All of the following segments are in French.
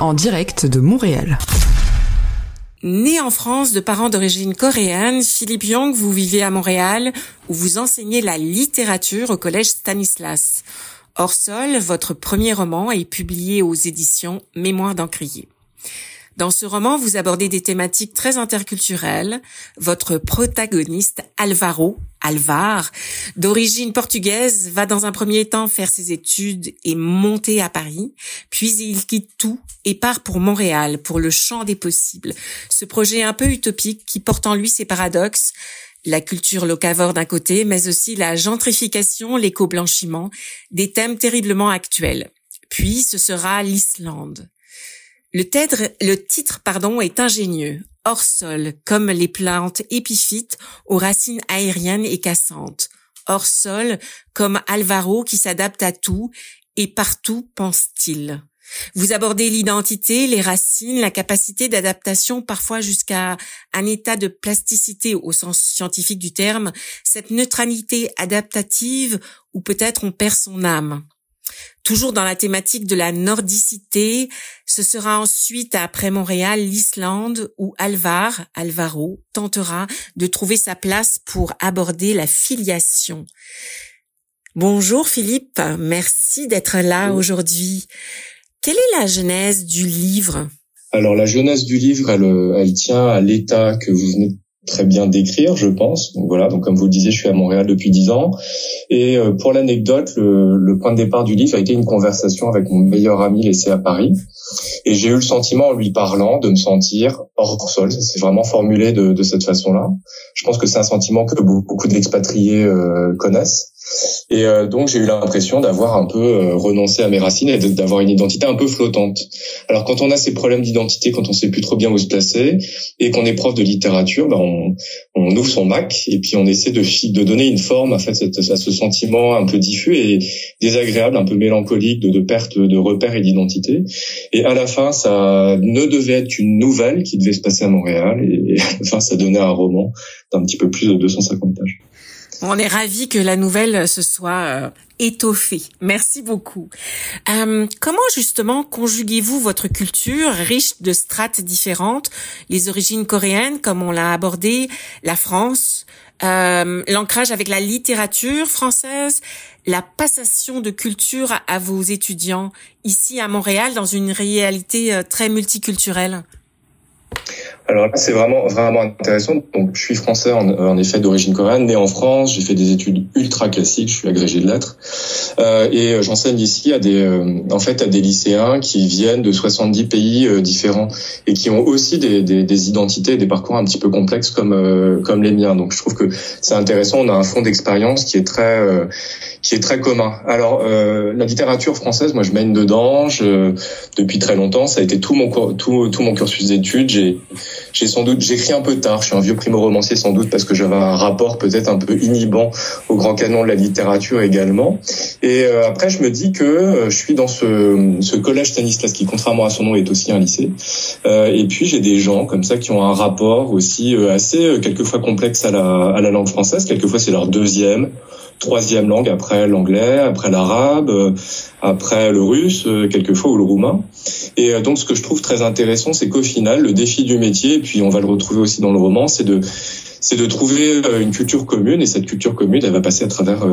En direct de Montréal. Né en France de parents d'origine coréenne, Philippe Young, vous vivez à Montréal où vous enseignez la littérature au collège Stanislas. Hors sol, votre premier roman est publié aux éditions Mémoire d'Encrier. Dans ce roman, vous abordez des thématiques très interculturelles. Votre protagoniste, Alvaro, Alvar, d'origine portugaise, va dans un premier temps faire ses études et monter à Paris, puis il quitte tout et part pour Montréal, pour le champ des possibles. Ce projet un peu utopique qui porte en lui ses paradoxes, la culture locavore d'un côté, mais aussi la gentrification, l'éco-blanchiment, des thèmes terriblement actuels. Puis ce sera l'Islande. Le, titre pardon, est ingénieux, hors sol, comme les plantes épiphytes aux racines aériennes et cassantes. Hors sol, comme Alvaro qui s'adapte à tout et partout pense-t-il. Vous abordez l'identité, les racines, la capacité d'adaptation, parfois jusqu'à un état de plasticité au sens scientifique du terme, cette neutralité adaptative où peut-être on perd son âme. Toujours dans la thématique de la nordicité, ce sera ensuite après Montréal l'Islande où Alvar, Alvaro, tentera de trouver sa place pour aborder la filiation. Bonjour Philippe, merci d'être là aujourd'hui. Quelle est la genèse du livre? Alors la genèse du livre, elle, elle tient à l'état que vous venez très bien décrire, je pense. Voilà, donc comme vous le disiez, je suis à Montréal depuis dix ans. Et euh, pour l'anecdote, le, le, point de départ du livre a été une conversation avec mon meilleur ami laissé à Paris. Et j'ai eu le sentiment, en lui parlant, de me sentir hors sol. C'est vraiment formulé de, de cette façon-là. Je pense que c'est un sentiment que beaucoup d'expatriés euh, connaissent. Et euh, donc j'ai eu l'impression d'avoir un peu euh, renoncé à mes racines et d'avoir une identité un peu flottante. Alors quand on a ces problèmes d'identité, quand on sait plus trop bien où se placer et qu'on est prof de littérature, ben on, on, ouvre son Mac et puis on essaie de, de donner une forme en fait à ce sentiment un peu diffus et désagréable, un peu mélancolique de, de perte de repères et d'identité. Et à la fin, ça ne devait être qu'une nouvelle qui devait se passer à Montréal et, et enfin ça donnait un roman d'un petit peu plus de 250 pages. On est ravis que la nouvelle se soit euh, étoffée. Merci beaucoup. Euh, comment justement conjuguez-vous votre culture riche de strates différentes, les origines coréennes comme on l'a abordé, la France, euh, l'ancrage avec la littérature française, la passation de culture à vos étudiants ici à Montréal dans une réalité très multiculturelle? Alors là, c'est vraiment vraiment intéressant. Donc, je suis français en, en effet d'origine coréenne, né en France. J'ai fait des études ultra classiques. Je suis agrégé de lettres euh, et j'enseigne ici à des euh, en fait à des lycéens qui viennent de 70 pays euh, différents et qui ont aussi des, des, des, identités, des parcours un petit peu complexes comme euh, comme les miens. Donc, je trouve que c'est intéressant. On a un fond d'expérience qui est très euh, qui est très commun. Alors, la littérature française, moi, je mène dedans. Je, depuis très longtemps, ça a été tout mon tout tout mon cursus d'études. J'ai j'ai sans doute, j'écris un peu tard. Je suis un vieux primo-romancier sans doute parce que j'avais un rapport peut-être un peu inhibant au grand canon de la littérature également. Et euh, après, je me dis que euh, je suis dans ce, ce collège Stanislas qui, contrairement à son nom, est aussi un lycée. Euh, et puis j'ai des gens comme ça qui ont un rapport aussi assez quelquefois complexe à la, à la langue française. Quelquefois, c'est leur deuxième troisième langue après l'anglais, après l'arabe, euh, après le russe, euh, quelquefois ou le roumain. Et euh, donc ce que je trouve très intéressant, c'est qu'au final, le défi du métier, et puis on va le retrouver aussi dans le roman, c'est de c'est de trouver une culture commune et cette culture commune elle va passer à travers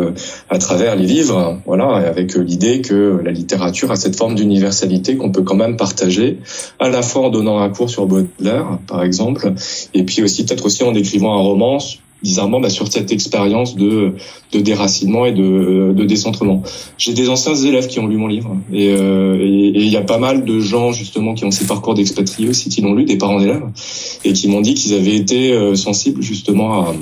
à travers les livres voilà avec l'idée que la littérature a cette forme d'universalité qu'on peut quand même partager à la fois en donnant un cours sur Baudelaire par exemple et puis aussi peut-être aussi en écrivant un roman bizarrement bah, sur cette expérience de, de déracinement et de, de décentrement. J'ai des anciens élèves qui ont lu mon livre et euh, il y a pas mal de gens justement qui ont ces parcours d'expatriés aussi qui l'ont lu, des parents d'élèves, et qui m'ont dit qu'ils avaient été euh, sensibles justement à,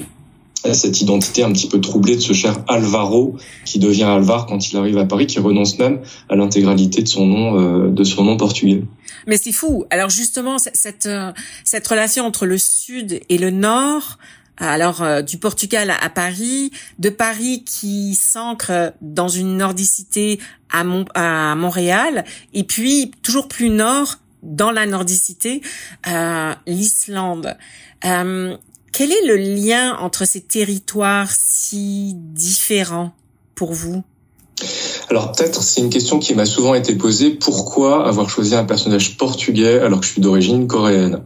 à, cette identité un petit peu troublée de ce cher Alvaro qui devient Alvar quand il arrive à Paris, qui renonce même à l'intégralité de son nom euh, de son nom portugais. Mais c'est fou. Alors justement cette cette relation entre le sud et le nord alors euh, du Portugal à, Paris, de Paris qui s'ancre dans une nordicité à, à, Montréal, et puis toujours plus nord dans la nordicité, euh, l'Islande. Euh, quel est le lien entre ces territoires si différents pour vous? Alors peut-être c'est une question qui m'a souvent été posée. Pourquoi avoir choisi un personnage portugais alors que je suis d'origine coréenne?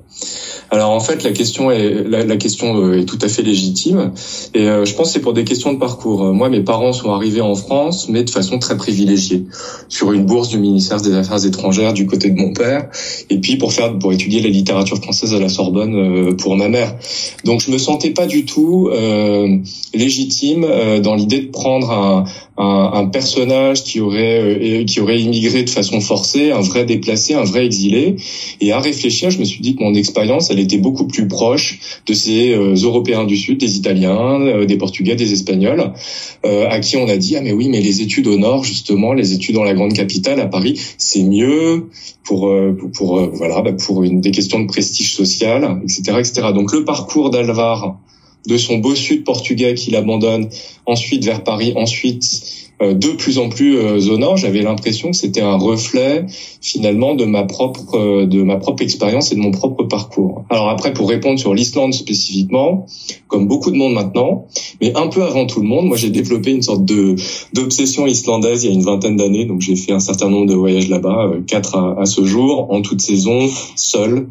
Alors en fait, la question est la, question euh, est tout à fait légitime et euh, je pense c'est pour des questions de parcours. Euh, moi, mes parents sont arrivés en France, mais de façon très privilégiée, sur une bourse du ministère des Affaires étrangères du côté de mon père, et puis pour faire pour étudier la littérature française à la Sorbonne pour ma mère. Donc je me sentais pas du tout légitime dans l'idée de prendre un, un, un, personnage qui aurait qui aurait immigré de façon forcée, un vrai déplacé, un vrai exilé. Et à réfléchir, je me suis dit que mon expérience, elle était beaucoup plus proche de ces euh, Européens du Sud, des Italiens, euh, des Portugais, des Espagnols, euh, à qui on a dit ah mais oui mais les études au Nord justement, les études dans la grande capitale à Paris, c'est mieux pour pour, voilà bah, pour une des questions de prestige social, etc etc. Donc le parcours d'Alvar de son beau sud portugais qu'il abandonne ensuite vers Paris, ensuite de plus en plus euh, nord, j'avais l'impression que c'était un reflet finalement de ma propre euh, de ma propre expérience et de mon propre parcours. Alors après, pour répondre sur l'Islande spécifiquement, comme beaucoup de monde maintenant, mais un peu avant tout le monde, moi j'ai développé une sorte de d'obsession islandaise il y a une vingtaine d'années. Donc j'ai fait un certain nombre de voyages là-bas, quatre à, ce jour, en toute saison, seul,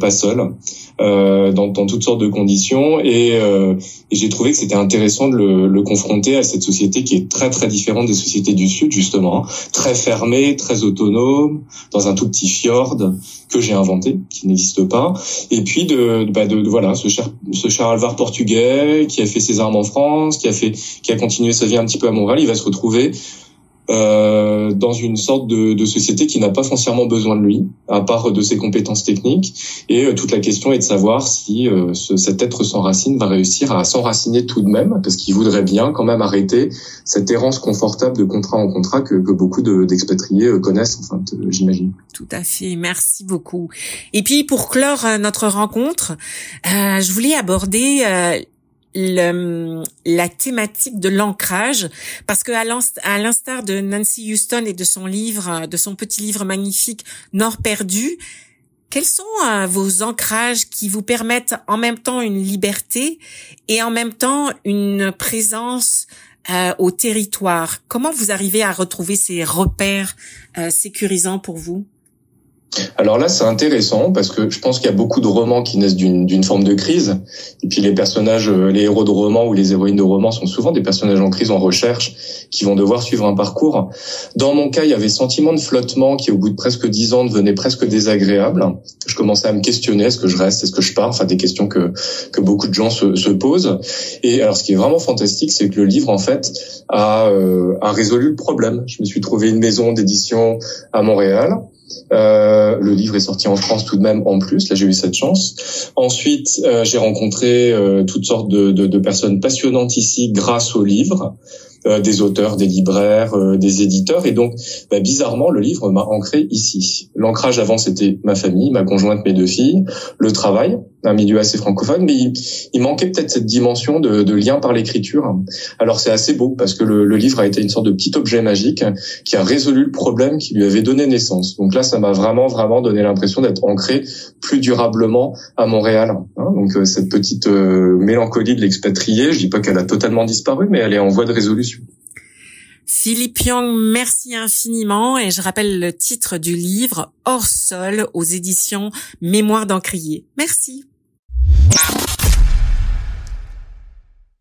pas seul. Euh, dans, dans, toutes sortes de conditions et, euh, j'ai trouvé que c'était intéressant de le, le, confronter à cette société qui est très très différente des sociétés du sud justement, très fermée, très autonome, dans un tout petit fjord que j'ai inventé, qui n'existe pas, et puis de, bah voilà ce cher ce portugais qui a fait ses armes en France, qui a fait qui a continué sa vie un petit peu à Montréal, il va se retrouver euh, dans une sorte de, de société qui n'a pas foncièrement besoin de lui, à part de ses compétences techniques. Et euh, toute la question est de savoir si euh, ce, cet être sans racine va réussir à s'enraciner tout de même, parce qu'il voudrait bien quand même arrêter cette errance confortable de contrat en contrat que, que beaucoup d'expatriés connaissent, enfin, j'imagine. Tout à fait, merci beaucoup. Et puis pour clore notre rencontre, je voulais aborder le, la thématique de l'ancrage parce que à l'instar de Nancy Houston et de son livre, de son petit livre magnifique Nord perdu, quels sont euh, vos ancrages qui vous permettent en même temps une liberté et en même temps une présence euh, au territoire? Comment vous arrivez à retrouver ces repères euh, sécurisants pour vous? Alors là, c'est intéressant parce que je pense qu'il y a beaucoup de romans qui naissent d'une forme de crise. Et puis les personnages, euh, les héros de romans ou les héroïnes de romans sont souvent des personnages en crise, en recherche, qui vont devoir suivre un parcours. Dans mon cas, il y avait sentiment de flottement qui, au bout de presque dix ans, devenait presque désagréable. Je commençais à me questionner est-ce que je reste, est-ce que je pars? Enfin, des questions que que beaucoup de gens se, se posent. Et alors, ce qui est vraiment fantastique, c'est que le livre, en fait, a, euh, a résolu le problème. Je me suis trouvé une maison d'édition à Montréal euh, le livre est sorti en France tout de même en plus. Là, j'ai eu cette chance. Ensuite, euh, j'ai rencontré euh, toutes sortes de, personnes passionnantes ici grâce au livre. Euh, des auteurs, des libraires, euh, des éditeurs. Et donc, bah, bizarrement, le livre m'a ancré ici. L'ancrage avant, c'était ma famille, ma conjointe, mes deux filles, le travail, un milieu assez francophone, mais il, manquait peut-être cette dimension de, de lien par l'écriture. Alors c'est assez beau parce que le, le, livre a été une sorte de petit objet magique qui a résolu le problème qui lui avait donné naissance. Donc là, ça m'a vraiment, vraiment donné l'impression d'être ancré plus durablement à Montréal. Hein. donc euh, cette petite mélancolie de l'expatrié, je dis pas qu'elle a totalement disparu, mais elle est en voie de résolution. Philippe Young, merci infiniment et je rappelle le titre du livre Hors sol aux éditions Mémoire d'Encrier. Merci.